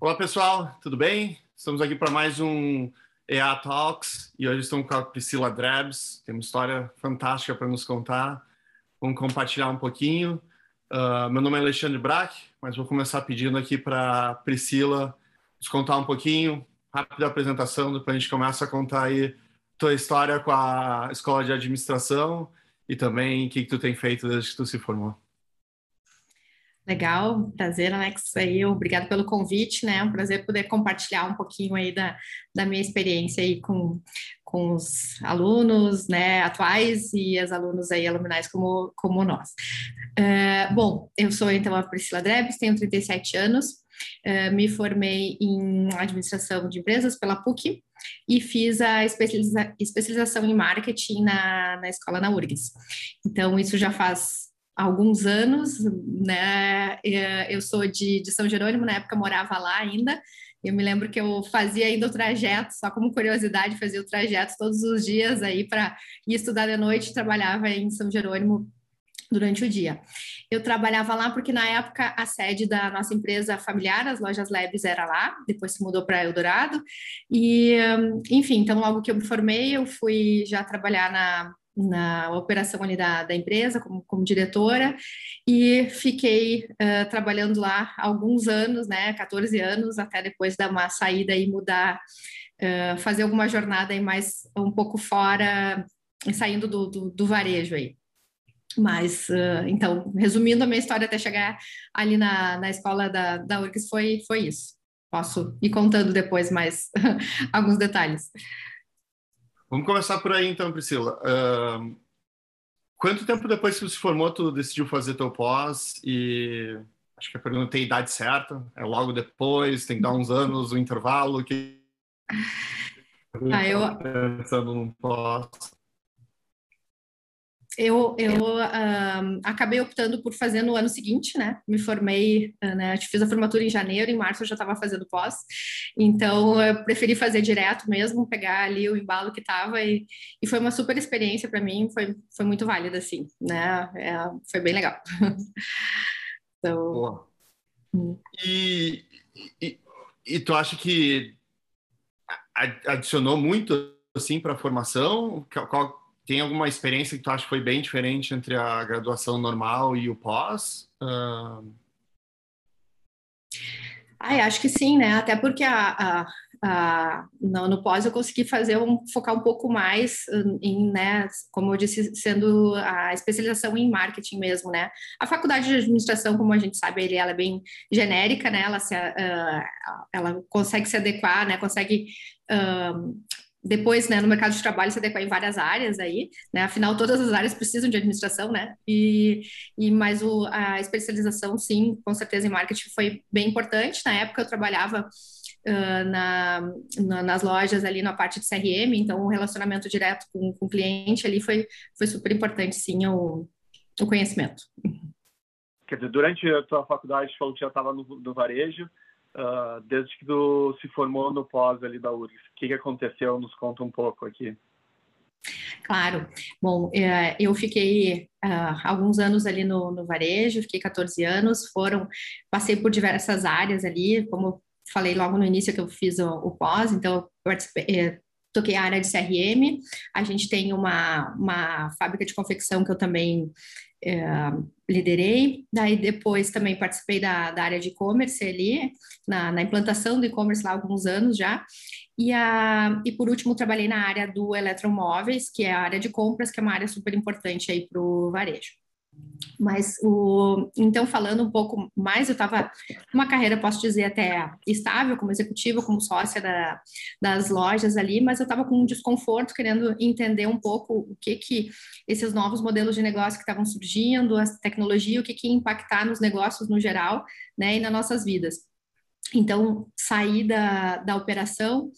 Olá pessoal, tudo bem? Estamos aqui para mais um EA Talks e hoje estamos com a Priscila Drebs, tem uma história fantástica para nos contar. Vamos compartilhar um pouquinho. Uh, meu nome é Alexandre Brack, mas vou começar pedindo aqui para Priscila nos contar um pouquinho, rápida apresentação, depois a gente começa a contar aí tua história com a escola de administração e também o que, que tu tem feito desde que tu se formou. Legal, prazer, Alex, aí, obrigado pelo convite, né, é um prazer poder compartilhar um pouquinho aí da, da minha experiência aí com, com os alunos, né, atuais e as alunos aí, aluminais como, como nós. Uh, bom, eu sou então a Priscila Drebs, tenho 37 anos, uh, me formei em administração de empresas pela PUC e fiz a especializa especialização em marketing na, na escola na URGS. Então, isso já faz alguns anos, né? É, eu sou de, de São Jerônimo, na época morava lá ainda. Eu me lembro que eu fazia ainda o trajeto, só como curiosidade, fazia o trajeto todos os dias aí para ir estudar de noite, trabalhava em São Jerônimo durante o dia. Eu trabalhava lá porque na época a sede da nossa empresa familiar, as lojas Labs, era lá, depois se mudou para Eldorado. E, enfim, então logo que eu me formei, eu fui já trabalhar na na operação ali da, da empresa como, como diretora e fiquei uh, trabalhando lá alguns anos, né, 14 anos, até depois dar uma saída e mudar, uh, fazer alguma jornada aí mais um pouco fora, saindo do, do, do varejo aí. Mas, uh, então, resumindo a minha história até chegar ali na, na escola da, da URGS, foi, foi isso. Posso ir contando depois mais alguns detalhes. Vamos começar por aí então, Priscila. Uh, quanto tempo depois que você se formou, tu decidiu fazer teu pós e acho que a pergunta tem a idade certa? É logo depois? Tem que dar uns anos, um intervalo? Que... Ah, eu... Pensando num pós eu, eu um, acabei optando por fazer no ano seguinte, né? Me formei, né? Fiz a formatura em janeiro, em março eu já estava fazendo pós, então eu preferi fazer direto mesmo, pegar ali o embalo que estava e, e foi uma super experiência para mim, foi, foi muito válida, assim, né? É, foi bem legal. então... Boa. Hum. E, e, e tu acha que adicionou muito assim para a formação? Qual, tem alguma experiência que tu acha que foi bem diferente entre a graduação normal e o pós? Uh... Ai, acho que sim, né? Até porque a, a, a no, no, pós eu consegui fazer um, focar um pouco mais em, né, como eu disse, sendo a especialização em marketing mesmo, né? A faculdade de administração, como a gente sabe, ele, ela é bem genérica, né? Ela, se, uh, ela consegue se adequar, né? Consegue uh, depois, né, no mercado de trabalho se adequar em várias áreas aí, né, afinal todas as áreas precisam de administração, né, e, e mais o, a especialização, sim, com certeza em marketing foi bem importante, na época eu trabalhava uh, na, na, nas lojas ali na parte de CRM, então o relacionamento direto com, com o cliente ali foi, foi super importante, sim, o, o conhecimento. Quer dizer, durante a tua faculdade, falou que já estava no, no varejo, uh, desde que tu se formou no pós ali da URGS. O que, que aconteceu? Nos conta um pouco aqui. Claro. Bom, é, eu fiquei uh, alguns anos ali no, no, varejo, fiquei 14 anos, foram, passei por diversas áreas ali, como falei logo no início que eu fiz o, o pós, então eu é, toquei a área de CRM, a gente tem uma, uma fábrica de confecção que eu também é, liderei, daí depois também participei da, da área de e-commerce ali, na, na implantação do e-commerce lá há alguns anos já, e, a, e por último trabalhei na área do eletromóveis, que é a área de compras, que é uma área super importante aí para o varejo. Mas o então falando um pouco mais, eu estava uma carreira, posso dizer até estável como executiva, como sócia da, das lojas ali, mas eu estava com um desconforto, querendo entender um pouco o que que esses novos modelos de negócio que estavam surgindo, a tecnologia, o que que ia impactar nos negócios no geral, né, e nas nossas vidas. Então saí da, da operação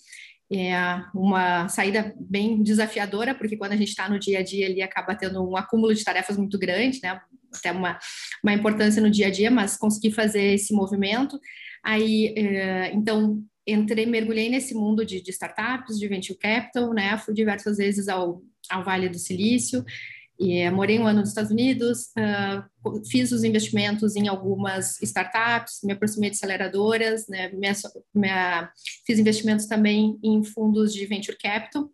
é uma saída bem desafiadora, porque quando a gente está no dia a dia ali acaba tendo um acúmulo de tarefas muito grande, né? Até uma, uma importância no dia a dia, mas consegui fazer esse movimento. Aí, é, então, entrei, mergulhei nesse mundo de, de, startups, de venture capital, né? Fui diversas vezes ao, ao Vale do Silício E morei um ano nos Estados Unidos, uh, fiz os investimentos em algumas startups, me aproximei de aceleradoras, né, minha, minha, fiz investimentos também em fundos de venture capital,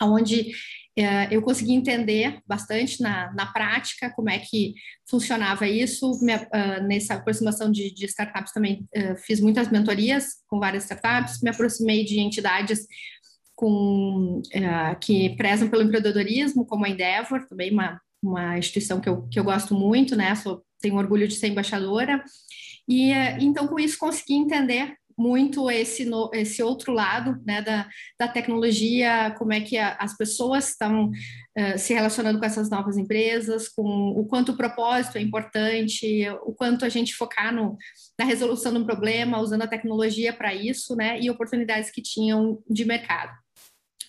onde uh, eu consegui entender bastante na, na prática como é que funcionava isso. Me, uh, nessa aproximação de, de startups também fiz muitas mentorias com várias startups, me aproximei de entidades com, uh, que prezam pelo empreendedorismo, como a Endeavor, também uma, uma instituição que eu, que eu gosto muito, né? Sou, tenho orgulho de ser embaixadora. E uh, então, com isso, consegui entender muito esse, no, esse outro lado né, da, da tecnologia, como é que a, as pessoas estão uh, se relacionando com essas novas empresas, com o quanto o propósito é importante, o quanto a gente focar no, na resolução de um problema, usando a tecnologia para isso, né, e oportunidades que tinham de mercado.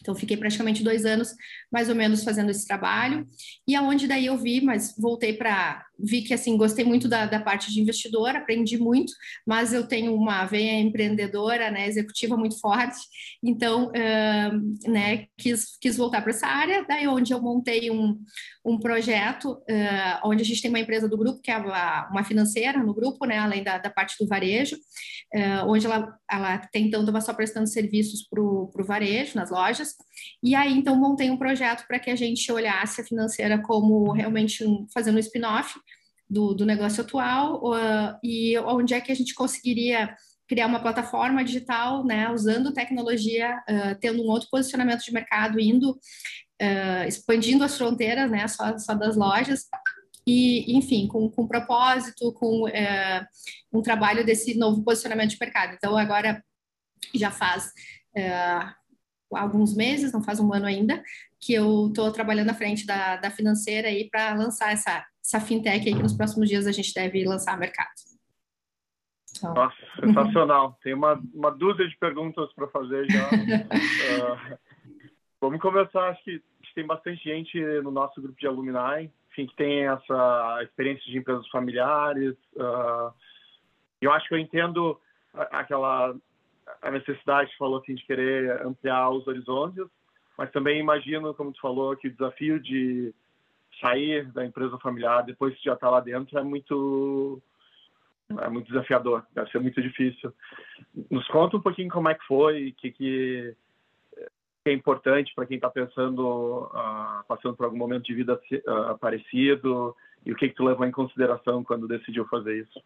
Então, fiquei praticamente dois anos, mais ou menos, fazendo esse trabalho. E aonde daí eu vi, mas voltei para vi que assim gostei muito da, da parte de investidor, aprendi muito, mas eu tenho uma veia empreendedora, né, executiva muito forte, então, uh, né, quis, quis voltar para essa área, daí onde eu montei um, um projeto, uh, onde a gente tem uma empresa do grupo, que é uma, financeira no grupo, né, além da, da parte do varejo, uh, onde ela, ela até então estava só prestando serviços para o varejo, nas lojas, e aí então montei um projeto para que a gente olhasse a financeira como realmente um, fazendo um spin-off, do, do negócio atual uh, e onde é que a gente conseguiria criar uma plataforma digital, né, usando tecnologia, uh, tendo um outro posicionamento de mercado, indo, uh, expandindo as fronteiras, né, só, só das lojas, e, enfim, com, com propósito, com uh, um trabalho desse novo posicionamento de mercado. Então, agora já faz alguns meses, não faz um ano ainda, que eu estou trabalhando à frente da, da financeira aí para lançar essa essa fintech aí que nos próximos dias a gente deve lançar ao mercado. Então... Nossa, sensacional. Tem uma, uma dúzia de perguntas para fazer já. uh, vamos começar. Acho que tem bastante gente no nosso grupo de alumni, enfim, que tem essa experiência de empresas familiares. Uh, eu acho que eu entendo aquela a necessidade que falou assim de querer ampliar os horizontes, mas também imagino, como tu falou, que o desafio de sair da empresa familiar depois que já está lá dentro é muito é muito desafiador, deve ser muito difícil. Nos conta um pouquinho como é que foi, o que, que, é importante para quem está pensando, uh, passando por algum momento de vida uh, parecido, e o que, que tu levou em consideração quando decidiu fazer isso.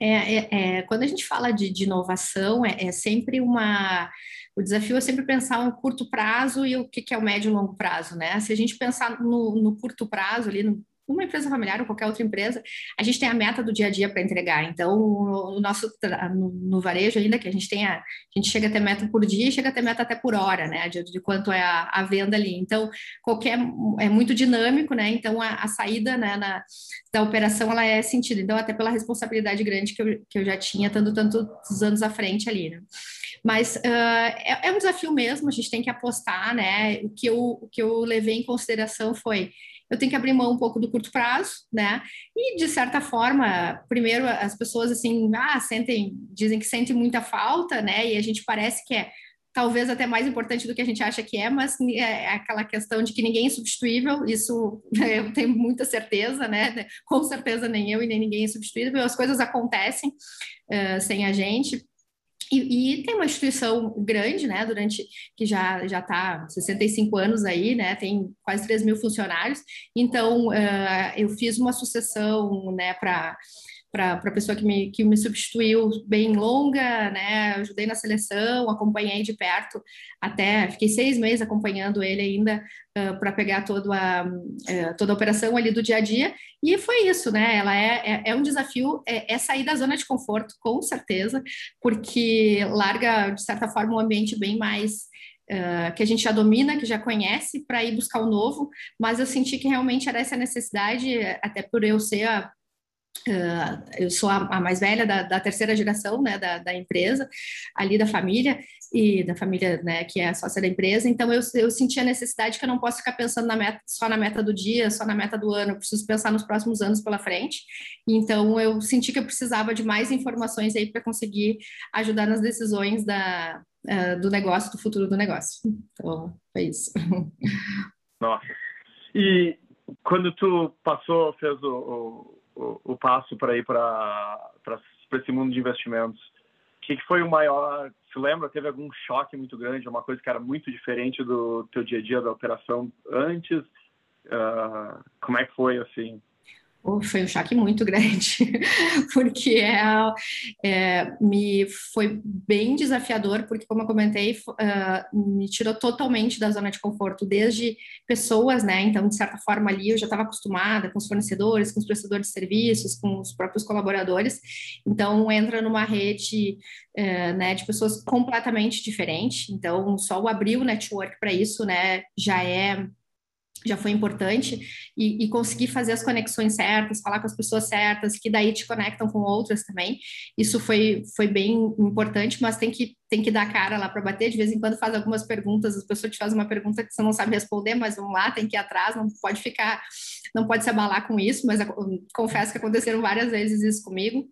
É, é, é, quando a gente fala de, de inovação, é, é, sempre uma. O desafio é sempre pensar um curto prazo e o que, que é o médio e longo prazo, né? Se a gente pensar no, no curto prazo, ali, no uma empresa familiar ou qualquer outra empresa, a gente tem a meta do dia a dia para entregar. Então, no nosso no, no, varejo ainda que a gente tem a, gente chega a ter meta por dia, chega a ter meta até por hora, né? De, de quanto é a, a, venda ali. Então, qualquer é muito dinâmico, né? Então, a, a saída né, na, da operação ela é sentido. Então, até pela responsabilidade grande que eu, que eu já tinha, tanto tantos anos à frente ali, né? Mas uh, é, é um desafio mesmo, a gente tem que apostar, né? O que eu, o que eu levei em consideração foi eu tenho que abrir mão um pouco do curto prazo, né? E de certa forma, primeiro as pessoas assim, ah, sentem, dizem que sentem muita falta, né? E a gente parece que é talvez até mais importante do que a gente acha que é, mas é, é aquela questão de que ninguém é substituível, isso eu tenho muita certeza, né? Com certeza nem eu e nem ninguém é substituível, as coisas acontecem uh, sem a gente. E, e, tem uma instituição grande, né, durante que já já está 65 anos aí, né, tem quase 3 mil funcionários. Então, uh, eu fiz uma sucessão, né, para para a pessoa que me, que me substituiu bem longa, né? Ajudei na seleção, acompanhei de perto até fiquei seis meses acompanhando ele ainda uh, para pegar toda a, uh, toda a operação ali do dia a dia. E foi isso, né? Ela é, é, é um desafio, é, é, sair da zona de conforto, com certeza, porque larga, de certa forma, um ambiente bem mais. Uh, que a gente já domina, que já conhece, para ir buscar o novo, mas eu senti que realmente era essa necessidade, até por eu ser a Uh, eu sou a, a mais velha da, da, terceira geração né, da, da, empresa, ali da família, e da família né, que é a sócia da empresa, então eu, eu senti a necessidade que eu não posso ficar pensando na meta, só na meta do dia, só na meta do ano, eu preciso pensar nos próximos anos pela frente, então eu senti que eu precisava de mais informações aí para conseguir ajudar nas decisões da, uh, do negócio, do futuro do negócio. Então, foi isso. Nossa. E quando tu passou, fez o, o, o passo para ir para esse mundo de investimentos, o que, que foi o maior? Se lembra? Teve algum choque muito grande, uma coisa que era muito diferente do teu dia a dia da operação antes? Uh, como é que foi assim? Foi um choque muito grande, porque é, é, me foi bem desafiador, porque, como eu comentei, uh, me tirou totalmente da zona de conforto, desde pessoas, né? Então, de certa forma, ali eu já estava acostumada com os fornecedores, com os prestadores de serviços, com os próprios colaboradores. Então, entra numa rede uh, né, de pessoas completamente diferentes. Então, só o abrir o network para isso, né, já é já foi importante, e, e, conseguir fazer as conexões certas, falar com as pessoas certas, que daí te conectam com outras também. Isso foi, foi bem importante, mas tem que, tem que dar cara lá para bater. De vez em quando faz algumas perguntas, as pessoas te fazem uma pergunta que você não sabe responder, mas vamos lá, tem que ir atrás, não pode ficar, não pode se abalar com isso, mas confesso que aconteceram várias vezes isso comigo.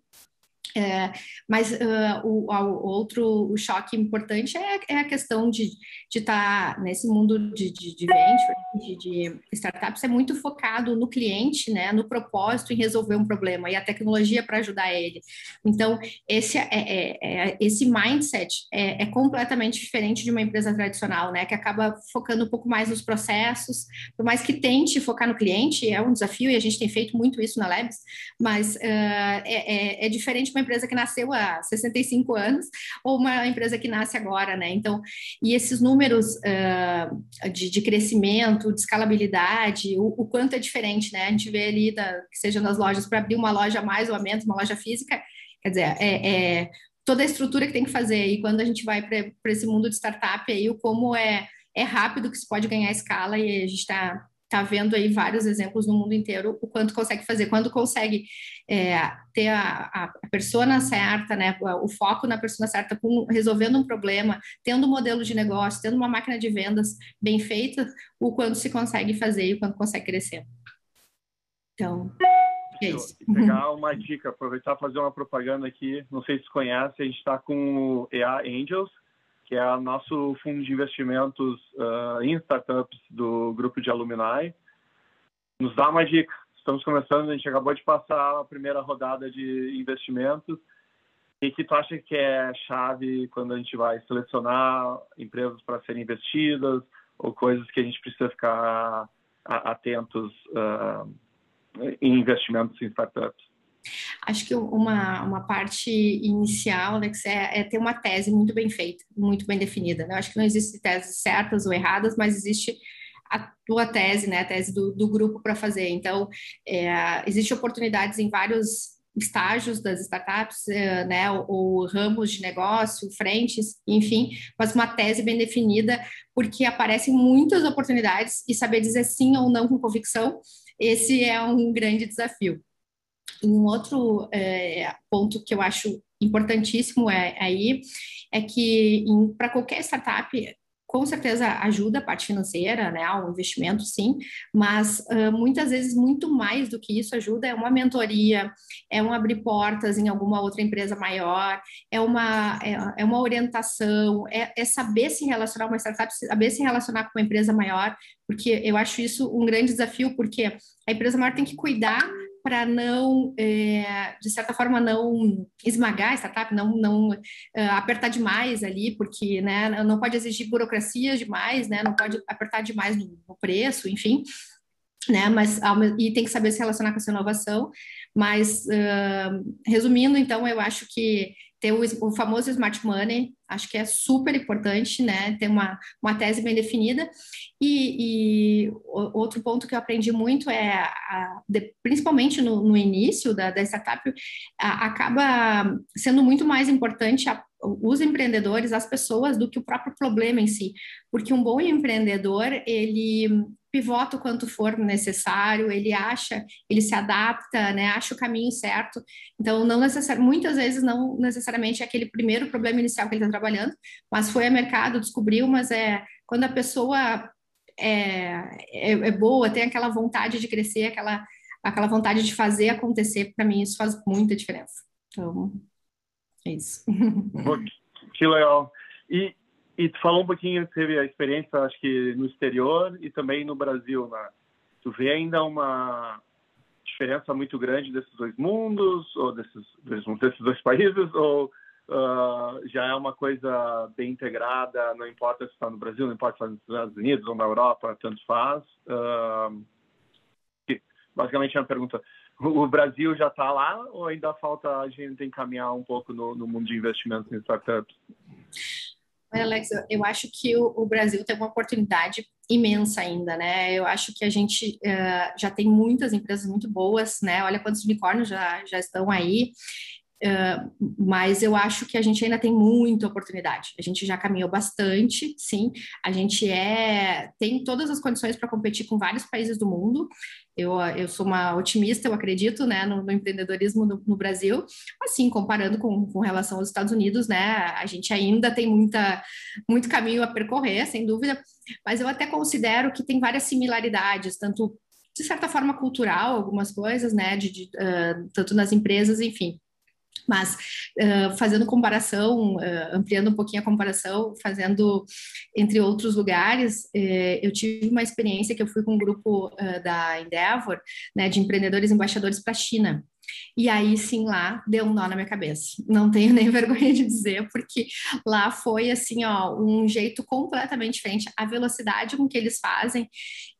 É, mas uh, o, o, outro o choque importante é, é a questão de estar tá nesse mundo de, de, de venture, de, de, startups, é muito focado no cliente, né, no propósito em resolver um problema e a tecnologia para ajudar ele. Então, esse, é, é, é esse mindset é, é, completamente diferente de uma empresa tradicional, né, que acaba focando um pouco mais nos processos, por mais que tente focar no cliente, é um desafio e a gente tem feito muito isso na Labs, mas uh, é, é diferente uma empresa que nasceu há 65 anos ou uma empresa que nasce agora, né? Então, e esses números uh, de, de, crescimento, de escalabilidade, o, o, quanto é diferente, né? A gente vê ali, da, que seja nas lojas, para abrir uma loja mais ou menos, uma loja física, quer dizer, é, é toda a estrutura que tem que fazer. E quando a gente vai para esse mundo de startup, aí o como é, é rápido que se pode ganhar escala e a gente está está vendo aí vários exemplos no mundo inteiro o quanto consegue fazer, quando consegue é, ter a, a persona certa, né, o foco na persona certa, com, resolvendo um problema, tendo um modelo de negócio, tendo uma máquina de vendas bem feita, o quanto se consegue fazer e o quanto consegue crescer. Então, é isso. Pegar uma dica, aproveitar fazer uma propaganda aqui, não sei se conhece, a gente está com o EA Angels, que é o nosso fundo de investimentos uh, em startups do grupo de Alumni. Nos dá uma dica. Estamos começando, a gente acabou de passar a primeira rodada de investimentos. O que tu acha que é chave quando a gente vai selecionar empresas para serem investidas ou coisas que a gente precisa ficar atentos uh, em investimentos em startups? Acho que uma, uma parte inicial, né, é, é ter uma tese muito bem feita, muito bem definida. Né? Acho que não existe teses certas ou erradas, mas existe a tua tese, né, a tese do, do grupo para fazer. Então, é, existem oportunidades em vários estágios das startups, é, né, ou, ramos de negócio, frentes, enfim, mas uma tese bem definida, porque aparecem muitas oportunidades e saber dizer sim ou não com convicção, esse é um grande desafio. Um outro é, ponto que eu acho importantíssimo é, aí é que para qualquer startup com certeza ajuda a parte financeira, né, o investimento, sim, mas uh, muitas vezes muito mais do que isso ajuda é uma mentoria, é um abrir portas em alguma outra empresa maior, é uma, é, é uma orientação, é, é, saber se relacionar com uma startup, saber se relacionar com uma empresa maior, porque eu acho isso um grande desafio, porque a empresa maior tem que cuidar para não, é, de certa forma, não esmagar a startup, não, não é, apertar demais ali, porque né, não pode exigir burocracia demais, né, não pode apertar demais no, no preço, enfim, né, mas e tem que saber se relacionar com essa inovação. Mas, uh, resumindo, então, eu acho que ter o, o, famoso smart money, acho que é super importante, né? Ter uma, uma tese bem definida. E, e outro ponto que eu aprendi muito é, a, de, principalmente no, no, início da, da startup, a, acaba sendo muito mais importante a, os empreendedores, as pessoas, do que o próprio problema em si. Porque um bom empreendedor, ele pivota o quanto for necessário, ele acha, ele se adapta, né, acha o caminho certo. Então, não necessariamente, muitas vezes não necessariamente é aquele primeiro problema inicial que ele está trabalhando, mas foi a mercado, descobriu, mas é quando a pessoa é, é, é boa, tem aquela vontade de crescer, aquela, aquela vontade de fazer acontecer, para mim isso faz muita diferença. Então, é isso. Que legal. E e tu falou um pouquinho, teve a experiência, acho que no exterior e também no Brasil, né? tu vê ainda uma diferença muito grande desses dois mundos, ou desses, desses dois países, ou uh, já é uma coisa bem integrada, não importa se está no Brasil, não importa se está nos Estados Unidos ou na Europa, tanto faz. Uh, basicamente é uma pergunta, o Brasil já está lá ou ainda falta a gente encaminhar um pouco no, no mundo de investimentos em startups? Alex, eu acho que o, Brasil tem uma oportunidade imensa ainda, né? Eu acho que a gente uh, já tem muitas empresas muito boas, né? Olha quantos unicórnios já, já estão aí. Mas eu acho que a gente ainda tem muita oportunidade. A gente já caminhou bastante, sim. A gente é tem todas as condições para competir com vários países do mundo. Eu, eu sou uma otimista, eu acredito, né, no, no empreendedorismo no, no, Brasil. Assim, comparando com, com relação aos Estados Unidos, né, a gente ainda tem muita, muito caminho a percorrer, sem dúvida. Mas eu até considero que tem várias similaridades, tanto de certa forma cultural, algumas coisas, né, de, de uh, tanto nas empresas, enfim. Mas uh, fazendo comparação, uh, ampliando um pouquinho a comparação, fazendo entre outros lugares, uh, eu tive uma experiência que eu fui com um grupo da Endeavor, né, de empreendedores embaixadores para a China. E aí sim lá deu um nó na minha cabeça. Não tenho nem vergonha de dizer, porque lá foi assim, ó, um jeito completamente diferente. A velocidade com que eles fazem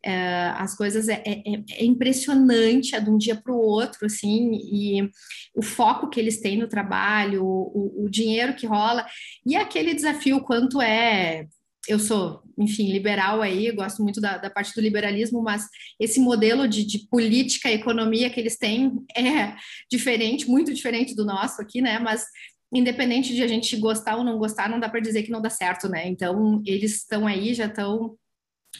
é, as coisas é, é, é impressionante, é de um dia para o outro, assim, e o foco que eles têm no trabalho, o, o dinheiro que rola, e aquele desafio quanto é eu sou, enfim, liberal aí, gosto muito da, da parte do liberalismo, mas esse modelo de, de, política e economia que eles têm é diferente, muito diferente do nosso aqui, né? Mas independente de a gente gostar ou não gostar, não dá para dizer que não dá certo, né? Então, eles estão aí, já estão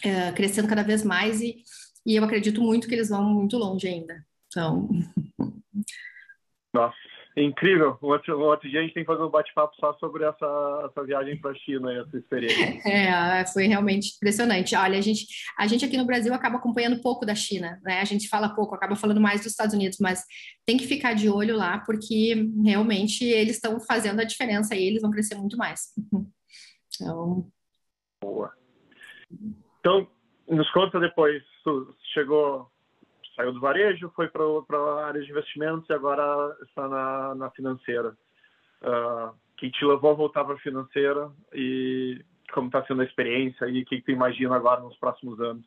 é, crescendo cada vez mais e, e eu acredito muito que eles vão muito longe ainda. Então. Nossa, Incrível. O outro, outro dia a gente tem que fazer um bate-papo só sobre essa, essa viagem para a China e essa experiência. É, foi realmente impressionante. Olha, a gente, a gente aqui no Brasil acaba acompanhando pouco da China, né? A gente fala pouco, acaba falando mais dos Estados Unidos, mas tem que ficar de olho lá, porque realmente eles estão fazendo a diferença e eles vão crescer muito mais. Então... Boa. Então, nos conta depois, chegou saiu do varejo, foi para a área de investimentos e agora está na, na financeira. Uh, que te levou a voltar para a financeira e como está sendo a experiência e o que, que tu imagina agora nos próximos anos?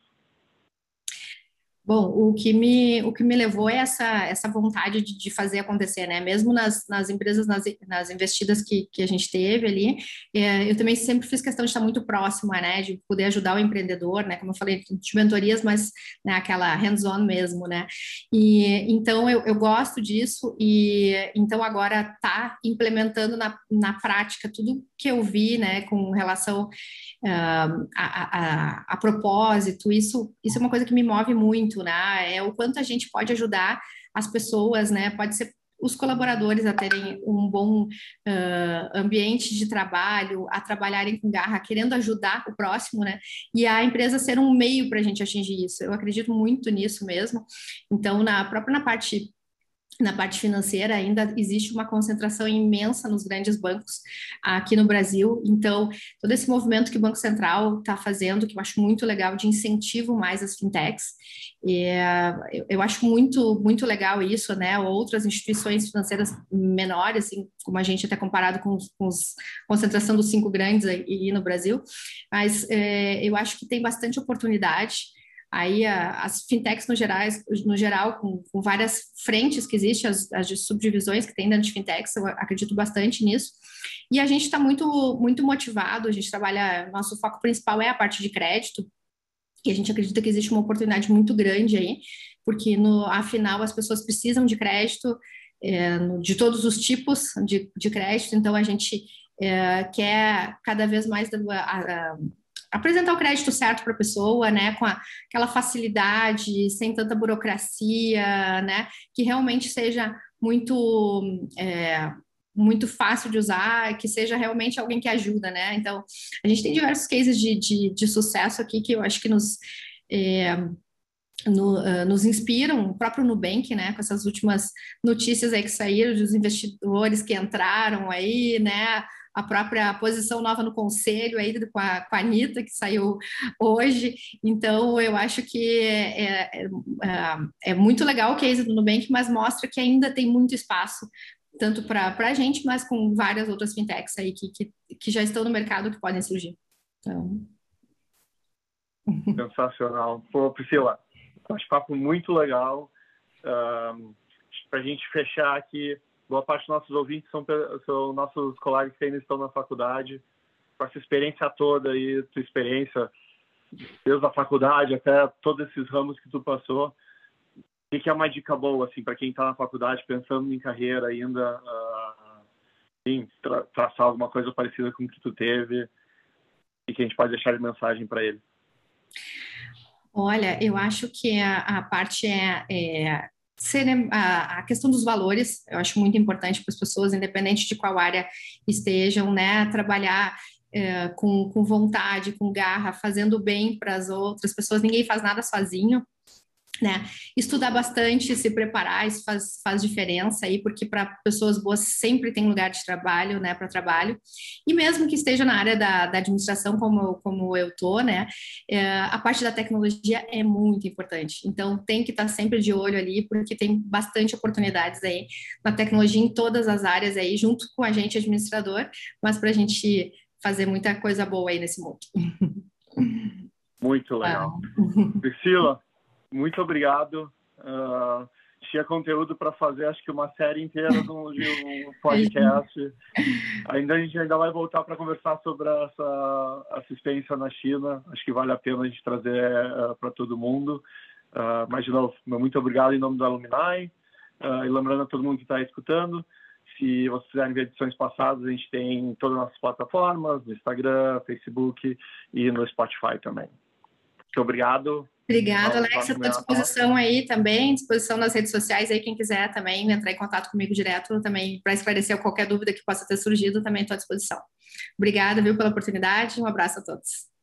Bom, o que me, o que me levou é essa, essa vontade de, de fazer acontecer, né? Mesmo nas, nas empresas, nas, nas investidas que, que a gente teve ali, é, eu também sempre fiz questão de estar muito próxima, né? De poder ajudar o empreendedor, né? Como eu falei, de mentorias, mas né, aquela hands-on mesmo, né? E então eu, eu gosto disso e então agora tá implementando na, na prática tudo que eu vi, né? Com relação uh, a, a, a propósito, isso, isso é uma coisa que me move muito muito, né? É o quanto a gente pode ajudar as pessoas, né? Pode ser os colaboradores a terem um bom uh, ambiente de trabalho, a trabalharem com garra, querendo ajudar o próximo, né? E a empresa ser um meio para a gente atingir isso. Eu acredito muito nisso mesmo. Então, na própria na parte na parte financeira ainda existe uma concentração imensa nos grandes bancos aqui no Brasil. Então, todo esse movimento que o Banco Central está fazendo, que eu acho muito legal, de incentivo mais às fintechs, é, eu acho muito muito legal isso, né? Outras instituições financeiras menores, assim, como a gente até comparado com, com os, concentração dos cinco grandes aí no Brasil, mas é, eu acho que tem bastante oportunidade. Aí a, as fintechs no, gerais, no geral, com, com, várias frentes que existem, as, as subdivisões que tem dentro de fintechs, eu acredito bastante nisso. E a gente está muito, muito motivado, a gente trabalha, nosso foco principal é a parte de crédito, e a gente acredita que existe uma oportunidade muito grande aí, porque no, afinal as pessoas precisam de crédito, é, de todos os tipos de, de crédito, então a gente é, quer cada vez mais a, a, apresentar o crédito certo para a pessoa, né, com a, aquela facilidade, sem tanta burocracia, né, que realmente seja muito é, muito fácil de usar, que seja realmente alguém que ajuda, né? Então, a gente tem diversos cases de, de, de sucesso aqui que eu acho que nos é, no, uh, nos inspiram, o próprio Nubank, né, com essas últimas notícias aí que saíram dos investidores que entraram aí, né, a própria posição nova no conselho aí com a, com a Anitta, que saiu hoje. Então, eu acho que é, é, é, é muito legal o case do Nubank, mas mostra que ainda tem muito espaço, tanto para a gente, mas com várias outras fintechs aí que, que, que já estão no mercado que podem surgir. Então... Sensacional. Pô, Priscila, bate-papo muito legal. Um, para a gente fechar aqui, boa parte dos nossos ouvintes são, são nossos colegas que ainda estão na faculdade. Com essa experiência toda aí, tua experiência, desde a faculdade até todos esses ramos que tu passou, o que é uma dica boa assim para quem está na faculdade pensando em carreira ainda, uh, sim, tra traçar alguma coisa parecida com o que tu teve e que a gente pode deixar de mensagem para ele? Olha, eu acho que a, a parte é, é a, questão dos valores, eu acho muito importante para as pessoas, independente de qual área estejam, né, trabalhar é, com, com vontade, com garra, fazendo bem para as outras pessoas. Ninguém faz nada sozinho, né? Estudar bastante, se preparar, isso faz, faz diferença aí, porque para pessoas boas sempre tem lugar de trabalho, né, para trabalho. E mesmo que esteja na área da, da administração, como, como eu tô, né, é, a parte da tecnologia é muito importante. Então, tem que estar sempre de olho ali, porque tem bastante oportunidades aí na tecnologia em todas as áreas aí, junto com a gente administrador, mas para a gente fazer muita coisa boa aí nesse mundo. Muito legal. Ah. Priscila, muito obrigado. Uh, tinha conteúdo para fazer, acho que uma série inteira de um podcast. ainda a gente ainda vai voltar para conversar sobre essa assistência na China. Acho que vale a pena a gente trazer uh, para todo mundo. Uh, mas, de novo, muito obrigado em nome da Alumni. Uh, e lembrando a todo mundo que está escutando, se vocês quiserem ver edições passadas, a gente tem em todas as nossas plataformas, no Instagram, Facebook e no Spotify também. Muito obrigado. Obrigada, Alex. Estou à disposição aí também, disposição nas redes sociais aí, quem quiser também entrar em contato comigo direto também para esclarecer qualquer dúvida que possa ter surgido, também estou à disposição. Obrigada, viu, pela oportunidade. Um abraço a todos.